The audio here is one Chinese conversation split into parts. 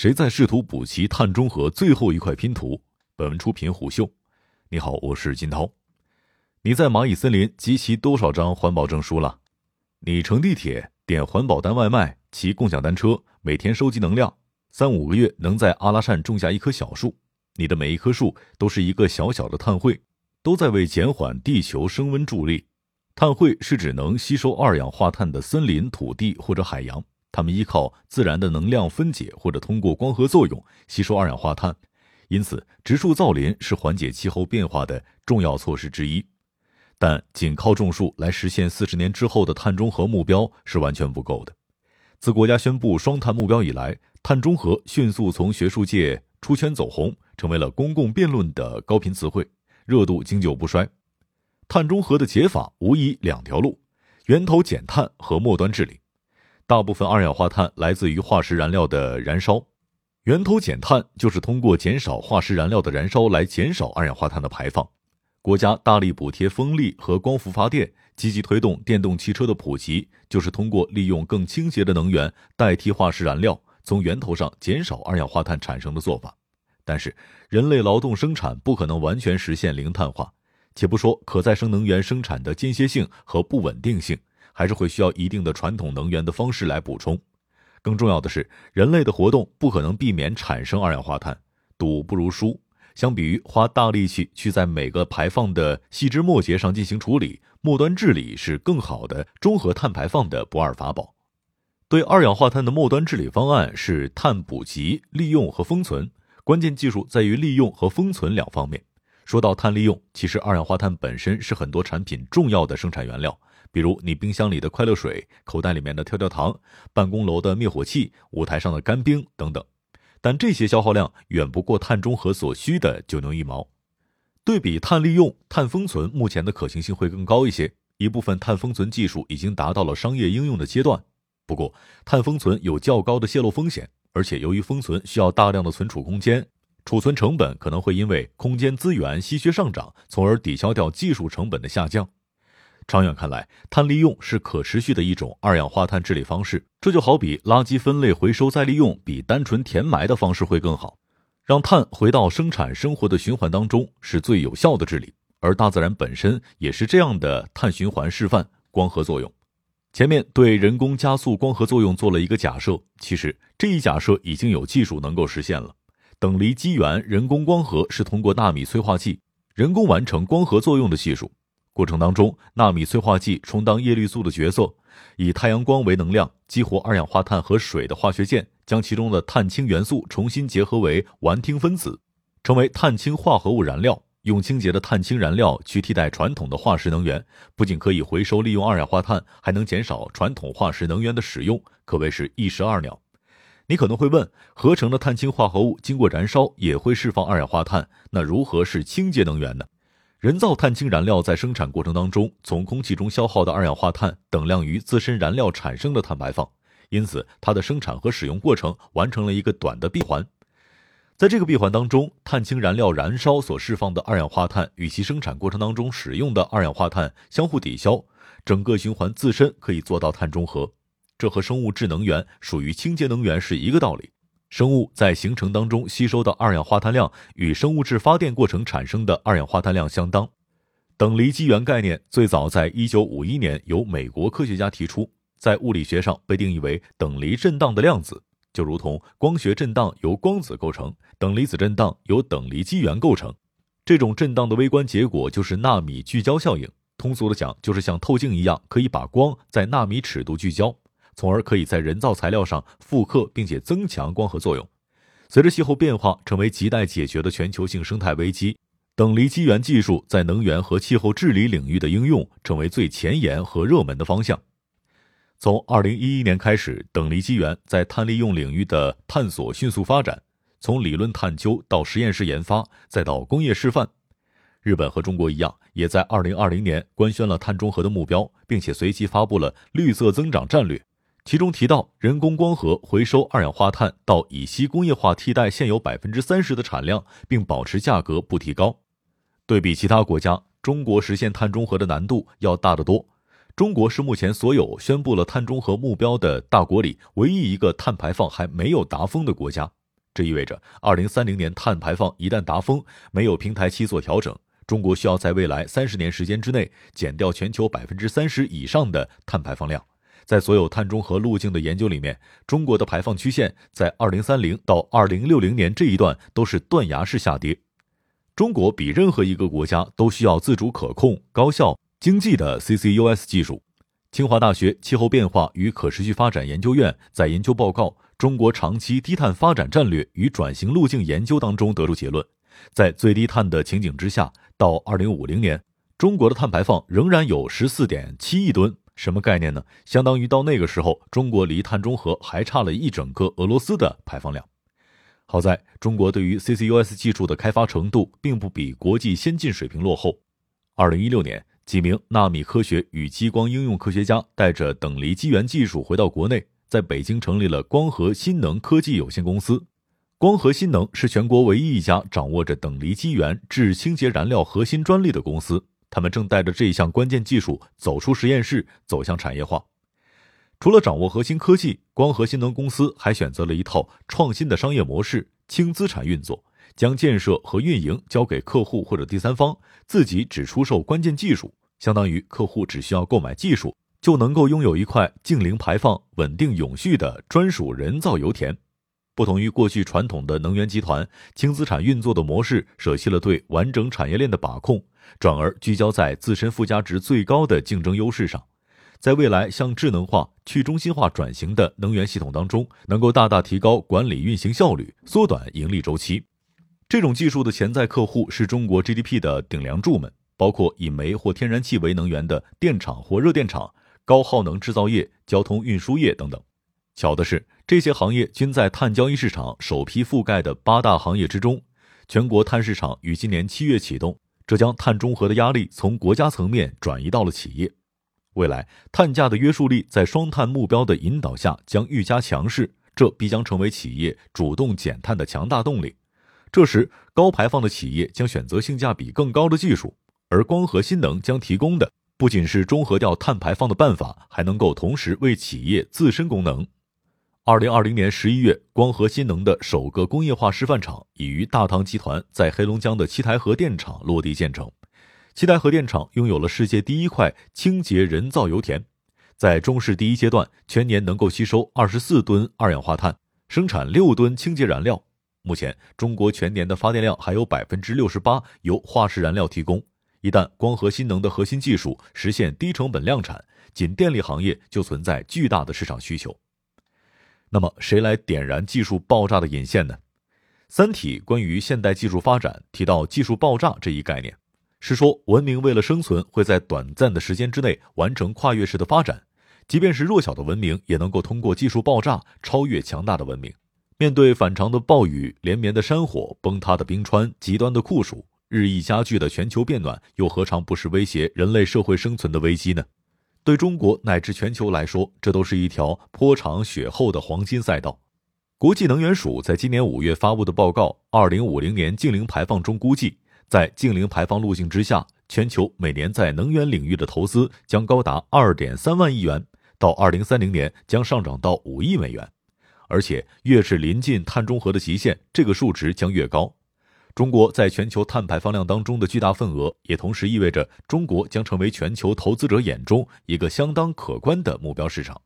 谁在试图补齐碳中和最后一块拼图？本文出品虎嗅。你好，我是金涛。你在蚂蚁森林集齐多少张环保证书了？你乘地铁、点环保单外卖、骑共享单车，每天收集能量，三五个月能在阿拉善种下一棵小树。你的每一棵树都是一个小小的碳汇，都在为减缓地球升温助力。碳汇是指能吸收二氧化碳的森林、土地或者海洋。它们依靠自然的能量分解，或者通过光合作用吸收二氧化碳，因此植树造林是缓解气候变化的重要措施之一。但仅靠种树来实现四十年之后的碳中和目标是完全不够的。自国家宣布双碳目标以来，碳中和迅速从学术界出圈走红，成为了公共辩论的高频词汇，热度经久不衰。碳中和的解法无疑两条路：源头减碳和末端治理。大部分二氧化碳来自于化石燃料的燃烧，源头减碳就是通过减少化石燃料的燃烧来减少二氧化碳的排放。国家大力补贴风力和光伏发电，积极推动电动汽车的普及，就是通过利用更清洁的能源代替化石燃料，从源头上减少二氧化碳产生的做法。但是，人类劳动生产不可能完全实现零碳化，且不说可再生能源生产的间歇性和不稳定性。还是会需要一定的传统能源的方式来补充。更重要的是，人类的活动不可能避免产生二氧化碳，赌不如输。相比于花大力气去在每个排放的细枝末节上进行处理，末端治理是更好的中和碳排放的不二法宝。对二氧化碳的末端治理方案是碳捕集、利用和封存，关键技术在于利用和封存两方面。说到碳利用，其实二氧化碳本身是很多产品重要的生产原料。比如你冰箱里的快乐水、口袋里面的跳跳糖、办公楼的灭火器、舞台上的干冰等等，但这些消耗量远不过碳中和所需的九牛一毛。对比碳利用、碳封存，目前的可行性会更高一些。一部分碳封存技术已经达到了商业应用的阶段。不过，碳封存有较高的泄漏风险，而且由于封存需要大量的存储空间，储存成本可能会因为空间资源稀缺上涨，从而抵消掉技术成本的下降。长远看来，碳利用是可持续的一种二氧化碳治理方式。这就好比垃圾分类、回收、再利用，比单纯填埋的方式会更好。让碳回到生产生活的循环当中，是最有效的治理。而大自然本身也是这样的碳循环示范。光合作用，前面对人工加速光合作用做了一个假设，其实这一假设已经有技术能够实现了。等离基源人工光合是通过纳米催化剂人工完成光合作用的技术。过程当中，纳米催化剂充当叶绿素的角色，以太阳光为能量，激活二氧化碳和水的化学键，将其中的碳氢元素重新结合为烷烃分子，成为碳氢化合物燃料。用清洁的碳氢燃料去替代传统的化石能源，不仅可以回收利用二氧化碳，还能减少传统化石能源的使用，可谓是一石二鸟。你可能会问，合成的碳氢化合物经过燃烧也会释放二氧化碳，那如何是清洁能源呢？人造碳氢燃料在生产过程当中，从空气中消耗的二氧化碳等量于自身燃料产生的碳排放，因此它的生产和使用过程完成了一个短的闭环。在这个闭环当中，碳氢燃料燃烧所释放的二氧化碳与其生产过程当中使用的二氧化碳相互抵消，整个循环自身可以做到碳中和。这和生物质能源属于清洁能源是一个道理。生物在形成当中吸收的二氧化碳量与生物质发电过程产生的二氧化碳量相当。等离基源概念最早在一九五一年由美国科学家提出，在物理学上被定义为等离振荡的量子，就如同光学振荡由光子构成，等离子振荡由等离基源构成。这种振荡的微观结果就是纳米聚焦效应。通俗的讲，就是像透镜一样，可以把光在纳米尺度聚焦。从而可以在人造材料上复刻并且增强光合作用。随着气候变化成为亟待解决的全球性生态危机，等离基源技术在能源和气候治理领域的应用成为最前沿和热门的方向。从二零一一年开始，等离基源在碳利用领域的探索迅速发展，从理论探究到实验室研发，再到工业示范。日本和中国一样，也在二零二零年官宣了碳中和的目标，并且随即发布了绿色增长战略。其中提到，人工光合回收二氧化碳到乙烯工业化替代现有百分之三十的产量，并保持价格不提高。对比其他国家，中国实现碳中和的难度要大得多。中国是目前所有宣布了碳中和目标的大国里唯一一个碳排放还没有达峰的国家。这意味着二零三零年碳排放一旦达峰，没有平台期做调整，中国需要在未来三十年时间之内减掉全球百分之三十以上的碳排放量。在所有碳中和路径的研究里面，中国的排放曲线在二零三零到二零六零年这一段都是断崖式下跌。中国比任何一个国家都需要自主可控、高效、经济的 CCUS 技术。清华大学气候变化与可持续发展研究院在研究报告《中国长期低碳发展战略与转型路径研究》当中得出结论，在最低碳的情景之下，到二零五零年，中国的碳排放仍然有十四点七亿吨。什么概念呢？相当于到那个时候，中国离碳中和还差了一整个俄罗斯的排放量。好在中国对于 CCUS 技术的开发程度并不比国际先进水平落后。二零一六年，几名纳米科学与激光应用科学家带着等离机源技术回到国内，在北京成立了光合新能科技有限公司。光合新能是全国唯一一家掌握着等离机源制清洁燃料核心专利的公司。他们正带着这一项关键技术走出实验室，走向产业化。除了掌握核心科技，光合新能公司还选择了一套创新的商业模式——轻资产运作，将建设和运营交给客户或者第三方，自己只出售关键技术，相当于客户只需要购买技术，就能够拥有一块净零排放、稳定永续的专属人造油田。不同于过去传统的能源集团，轻资产运作的模式舍弃了对完整产业链的把控。转而聚焦在自身附加值最高的竞争优势上，在未来向智能化、去中心化转型的能源系统当中，能够大大提高管理运行效率，缩短盈利周期。这种技术的潜在客户是中国 GDP 的顶梁柱们，包括以煤或天然气为能源的电厂或热电厂、高耗能制造业、交通运输业等等。巧的是，这些行业均在碳交易市场首批覆盖的八大行业之中。全国碳市场于今年七月启动。这将碳中和的压力从国家层面转移到了企业，未来碳价的约束力在双碳目标的引导下将愈加强势，这必将成为企业主动减碳的强大动力。这时，高排放的企业将选择性价比更高的技术，而光合新能将提供的不仅是中和掉碳排放的办法，还能够同时为企业自身功能。二零二零年十一月，光合新能的首个工业化示范厂已于大唐集团在黑龙江的七台核电厂落地建成。七台核电厂拥有了世界第一块清洁人造油田，在中试第一阶段，全年能够吸收二十四吨二氧化碳，生产六吨清洁燃料。目前，中国全年的发电量还有百分之六十八由化石燃料提供。一旦光合新能的核心技术实现低成本量产，仅电力行业就存在巨大的市场需求。那么，谁来点燃技术爆炸的引线呢？《三体》关于现代技术发展提到“技术爆炸”这一概念，是说文明为了生存会在短暂的时间之内完成跨越式的发展，即便是弱小的文明也能够通过技术爆炸超越强大的文明。面对反常的暴雨、连绵的山火、崩塌的冰川、极端的酷暑、日益加剧的全球变暖，又何尝不是威胁人类社会生存的危机呢？对中国乃至全球来说，这都是一条颇长雪厚的黄金赛道。国际能源署在今年五月发布的报告《二零五零年净零排放》中估计，在净零排放路径之下，全球每年在能源领域的投资将高达二点三万亿元，到二零三零年将上涨到五亿美元。而且，越是临近碳中和的极限，这个数值将越高。中国在全球碳排放量当中的巨大份额，也同时意味着中国将成为全球投资者眼中一个相当可观的目标市场。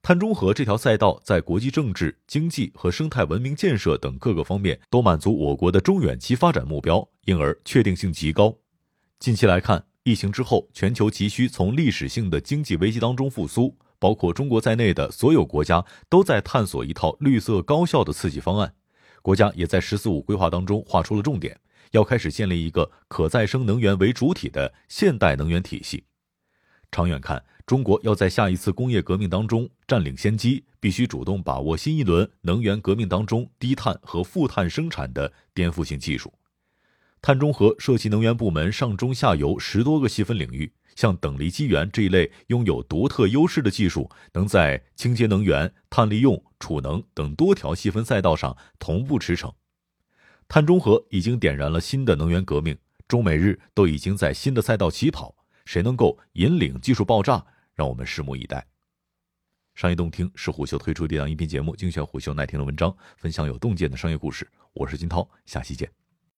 碳中和这条赛道在国际政治、经济和生态文明建设等各个方面都满足我国的中远期发展目标，因而确定性极高。近期来看，疫情之后，全球急需从历史性的经济危机当中复苏，包括中国在内的所有国家都在探索一套绿色高效的刺激方案。国家也在“十四五”规划当中划出了重点，要开始建立一个可再生能源为主体的现代能源体系。长远看，中国要在下一次工业革命当中占领先机，必须主动把握新一轮能源革命当中低碳和负碳生产的颠覆性技术。碳中和涉及能源部门上中下游十多个细分领域。像等离机缘这一类拥有独特优势的技术，能在清洁能源、碳利用、储能等多条细分赛道上同步驰骋。碳中和已经点燃了新的能源革命，中美日都已经在新的赛道起跑，谁能够引领技术爆炸，让我们拭目以待。商业洞听是虎嗅推出的一档音频节目，精选虎嗅耐听的文章，分享有洞见的商业故事。我是金涛，下期见。